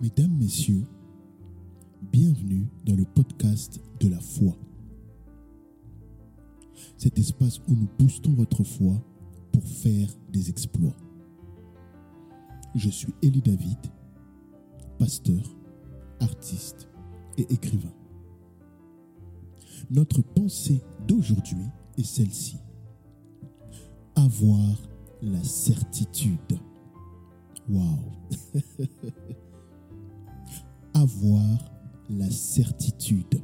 Mesdames, Messieurs, bienvenue dans le podcast de la foi. Cet espace où nous boostons votre foi pour faire des exploits. Je suis Elie David, pasteur, artiste et écrivain. Notre pensée d'aujourd'hui est celle-ci. Avoir la certitude. Waouh avoir la certitude.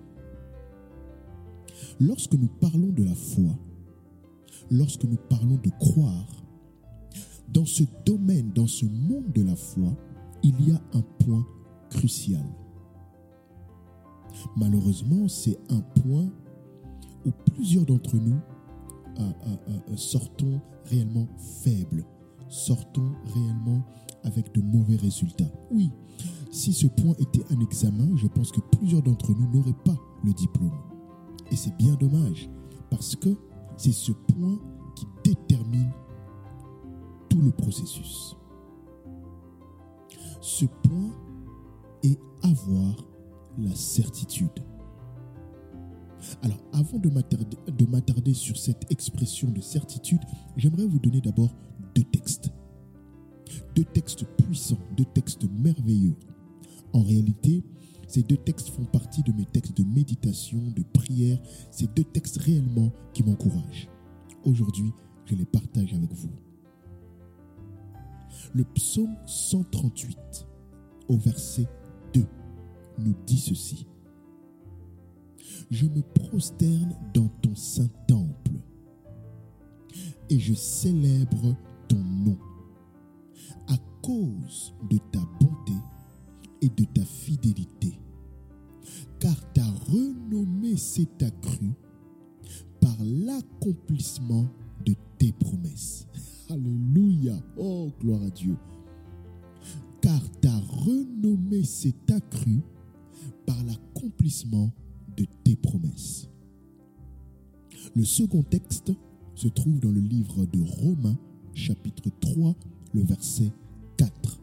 Lorsque nous parlons de la foi, lorsque nous parlons de croire, dans ce domaine, dans ce monde de la foi, il y a un point crucial. Malheureusement, c'est un point où plusieurs d'entre nous euh, euh, euh, sortons réellement faibles, sortons réellement avec de mauvais résultats. Oui, si ce point était un examen, je pense que plusieurs d'entre nous n'auraient pas le diplôme. Et c'est bien dommage, parce que c'est ce point qui détermine tout le processus. Ce point est avoir la certitude. Alors, avant de m'attarder sur cette expression de certitude, j'aimerais vous donner d'abord deux textes. Deux textes puissants, deux textes merveilleux en réalité, ces deux textes font partie de mes textes de méditation, de prière. Ces deux textes réellement qui m'encouragent. Aujourd'hui, je les partage avec vous. Le psaume 138 au verset 2 nous dit ceci. Je me prosterne dans ton saint temple et je célèbre ton nom à cause de de tes promesses. Alléluia. Oh, gloire à Dieu. Car ta renommée s'est accrue par l'accomplissement de tes promesses. Le second texte se trouve dans le livre de Romains, chapitre 3, le verset 4.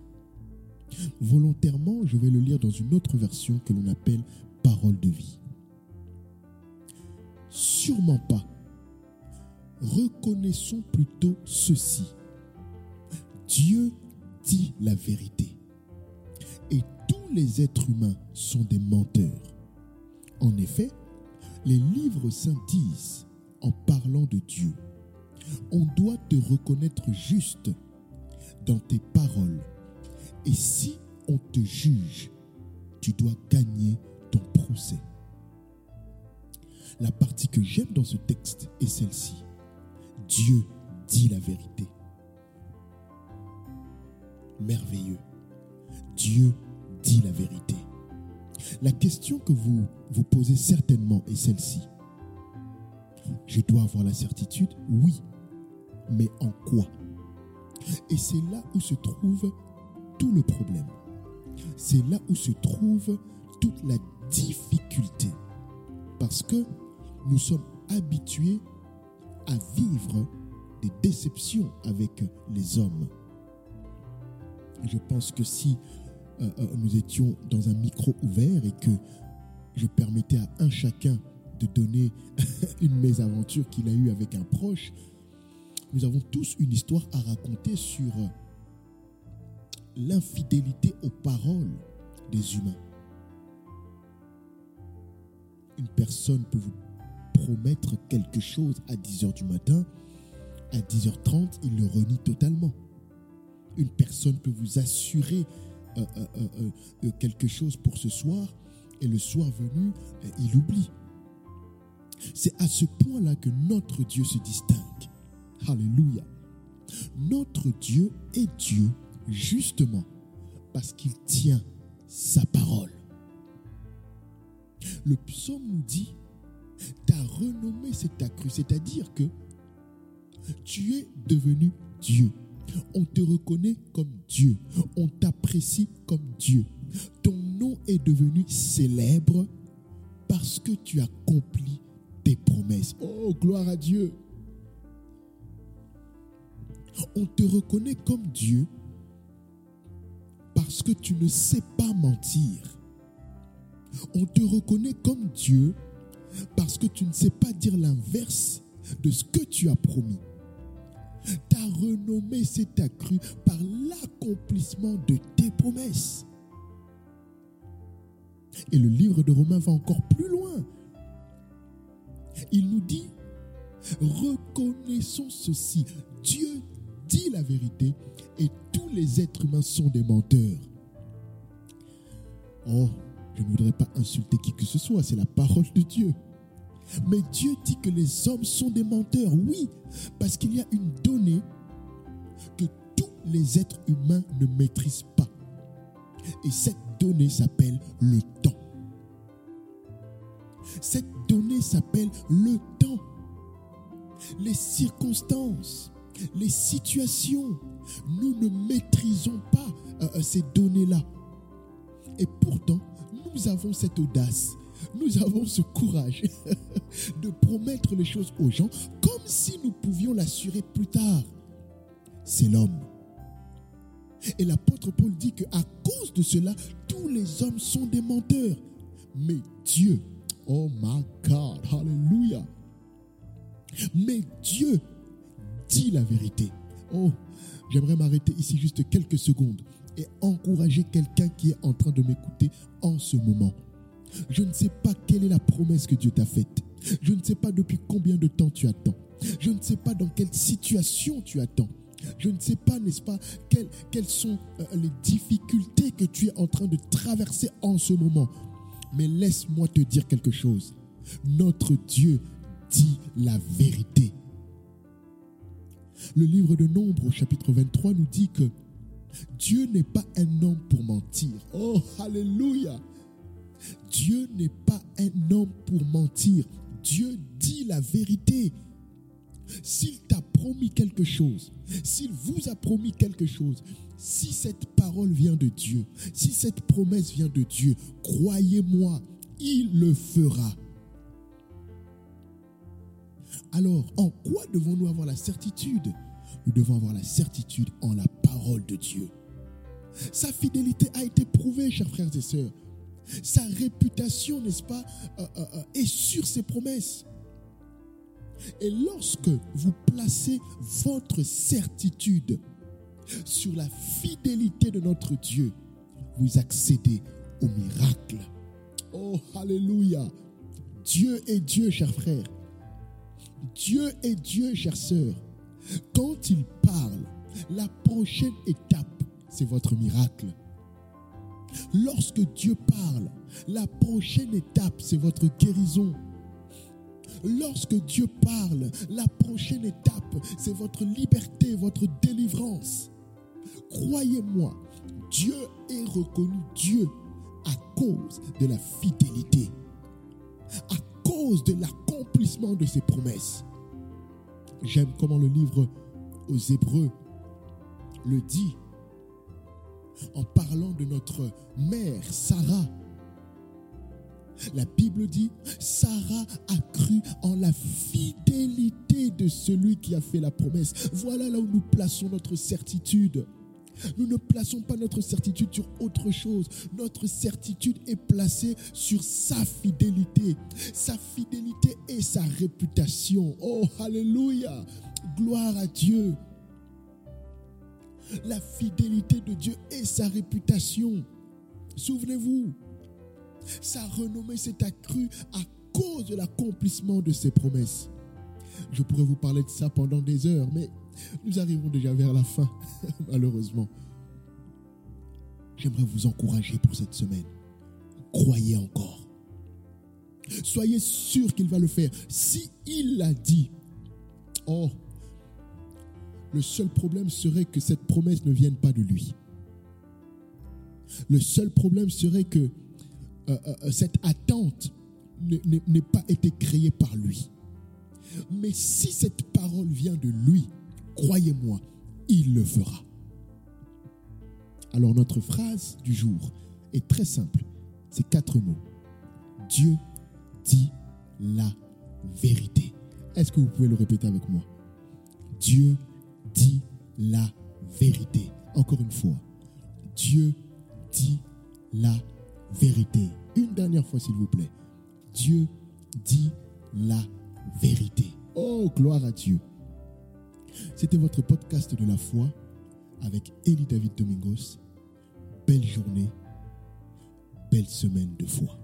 Volontairement, je vais le lire dans une autre version que l'on appelle parole de vie. Sûrement pas. Reconnaissons plutôt ceci. Dieu dit la vérité. Et tous les êtres humains sont des menteurs. En effet, les livres saints disent, en parlant de Dieu, on doit te reconnaître juste dans tes paroles et si on te juge, tu dois gagner ton procès. La partie que j'aime dans ce texte est celle-ci. Dieu dit la vérité. Merveilleux. Dieu dit la vérité. La question que vous vous posez certainement est celle-ci. Je dois avoir la certitude Oui. Mais en quoi? Et c'est là où se trouve le problème. C'est là où se trouve toute la difficulté. Parce que nous sommes habitués à vivre des déceptions avec les hommes. Je pense que si euh, euh, nous étions dans un micro ouvert et que je permettais à un chacun de donner une mésaventure qu'il a eue avec un proche, nous avons tous une histoire à raconter sur l'infidélité aux paroles des humains. Une personne peut vous promettre quelque chose à 10h du matin, à 10h30, il le renie totalement. Une personne peut vous assurer euh, euh, euh, quelque chose pour ce soir, et le soir venu, il oublie. C'est à ce point-là que notre Dieu se distingue. Alléluia. Notre Dieu est Dieu justement parce qu'il tient sa parole. Le psaume nous dit, ta renommée s'est accrue, c'est-à-dire que tu es devenu Dieu. On te reconnaît comme Dieu. On t'apprécie comme Dieu. Ton nom est devenu célèbre parce que tu accomplis tes promesses. Oh, gloire à Dieu. On te reconnaît comme Dieu parce que tu ne sais pas mentir. On te reconnaît comme Dieu parce que tu ne sais pas dire l'inverse de ce que tu as promis. Ta renommée s'est accrue par l'accomplissement de tes promesses. Et le livre de Romains va encore plus loin. Il nous dit, reconnaissons ceci, Dieu dit la vérité et tous les êtres humains sont des menteurs. Oh, je ne voudrais pas insulter qui que ce soit, c'est la parole de Dieu. Mais Dieu dit que les hommes sont des menteurs, oui, parce qu'il y a une donnée que tous les êtres humains ne maîtrisent pas. Et cette donnée s'appelle le temps. Cette donnée s'appelle le temps. Les circonstances, les situations, nous ne maîtrisons pas euh, euh, ces données-là. Et pourtant, nous avons cette audace, nous avons ce courage de promettre les choses aux gens comme si nous pouvions l'assurer plus tard. C'est l'homme. Et l'apôtre Paul dit qu'à cause de cela, tous les hommes sont des menteurs. Mais Dieu, oh my God, hallelujah. Mais Dieu dit la vérité. Oh, j'aimerais m'arrêter ici juste quelques secondes et encourager quelqu'un qui est en train de m'écouter en ce moment. Je ne sais pas quelle est la promesse que Dieu t'a faite. Je ne sais pas depuis combien de temps tu attends. Je ne sais pas dans quelle situation tu attends. Je ne sais pas, n'est-ce pas, quelles, sont euh, les difficultés que tu es en train de traverser en ce moment. Mais laisse-moi te dire quelque chose. Notre Dieu dit la vérité. Le livre de Nombre chapitre 23 nous dit que Dieu n'est pas un homme pour mentir. Oh, alléluia. Dieu n'est pas un homme pour mentir. Dieu dit la vérité. S'il t'a promis quelque chose, s'il vous a promis quelque chose, si cette parole vient de Dieu, si cette promesse vient de Dieu, croyez-moi, il le fera. Alors, en quoi devons-nous avoir la certitude? Nous devons avoir la certitude en la parole de Dieu. Sa fidélité a été prouvée, chers frères et sœurs. Sa réputation, n'est-ce pas, euh, euh, euh, est sur ses promesses. Et lorsque vous placez votre certitude sur la fidélité de notre Dieu, vous accédez au miracle. Oh, alléluia. Dieu est Dieu, chers frères. Dieu est Dieu, chère sœur. Quand il parle, la prochaine étape, c'est votre miracle. Lorsque Dieu parle, la prochaine étape, c'est votre guérison. Lorsque Dieu parle, la prochaine étape, c'est votre liberté, votre délivrance. Croyez-moi, Dieu est reconnu Dieu à cause de la fidélité, à cause de l'accomplissement de ses promesses. J'aime comment le livre aux Hébreux le dit en parlant de notre mère Sarah. La Bible dit, Sarah a cru en la fidélité de celui qui a fait la promesse. Voilà là où nous plaçons notre certitude. Nous ne plaçons pas notre certitude sur autre chose. Notre certitude est placée sur sa fidélité. Sa fidélité et sa réputation. Oh, alléluia. Gloire à Dieu. La fidélité de Dieu et sa réputation. Souvenez-vous, sa renommée s'est accrue à cause de l'accomplissement de ses promesses. Je pourrais vous parler de ça pendant des heures, mais nous arrivons déjà vers la fin, malheureusement. J'aimerais vous encourager pour cette semaine. Croyez encore. Soyez sûr qu'il va le faire. Si il l'a dit, oh, le seul problème serait que cette promesse ne vienne pas de lui. Le seul problème serait que euh, euh, cette attente n'ait pas été créée par lui. Mais si cette parole vient de lui, croyez-moi, il le fera. Alors notre phrase du jour est très simple. C'est quatre mots. Dieu dit la vérité. Est-ce que vous pouvez le répéter avec moi? Dieu dit la vérité. Encore une fois, Dieu dit la vérité. Une dernière fois, s'il vous plaît. Dieu dit la vérité. Oh, gloire à Dieu. C'était votre podcast de la foi avec Elie David Domingos. Belle journée, belle semaine de foi.